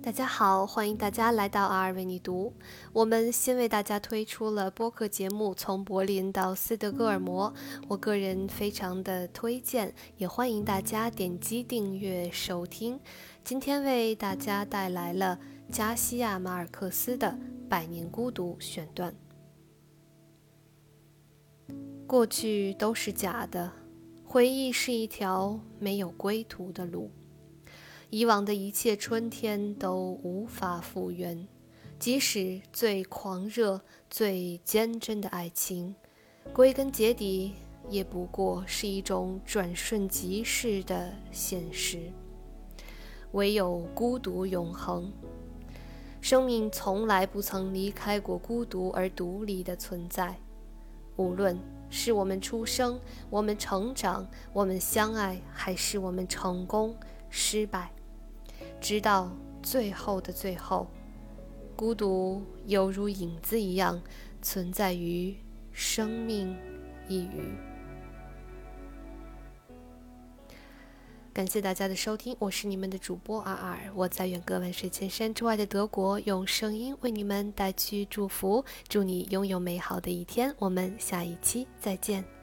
大家好，欢迎大家来到阿尔为你读。我们新为大家推出了播客节目《从柏林到斯德哥尔摩》，我个人非常的推荐，也欢迎大家点击订阅收听。今天为大家带来了加西亚马尔克斯的《百年孤独》选段。过去都是假的，回忆是一条没有归途的路。以往的一切春天都无法复原，即使最狂热、最坚贞的爱情，归根结底也不过是一种转瞬即逝的现实。唯有孤独永恒，生命从来不曾离开过孤独而独立的存在。无论是我们出生、我们成长、我们相爱，还是我们成功、失败。直到最后的最后，孤独犹如影子一样存在于生命一隅。感谢大家的收听，我是你们的主播阿尔，我在远隔万水千山之外的德国，用声音为你们带去祝福，祝你拥有美好的一天。我们下一期再见。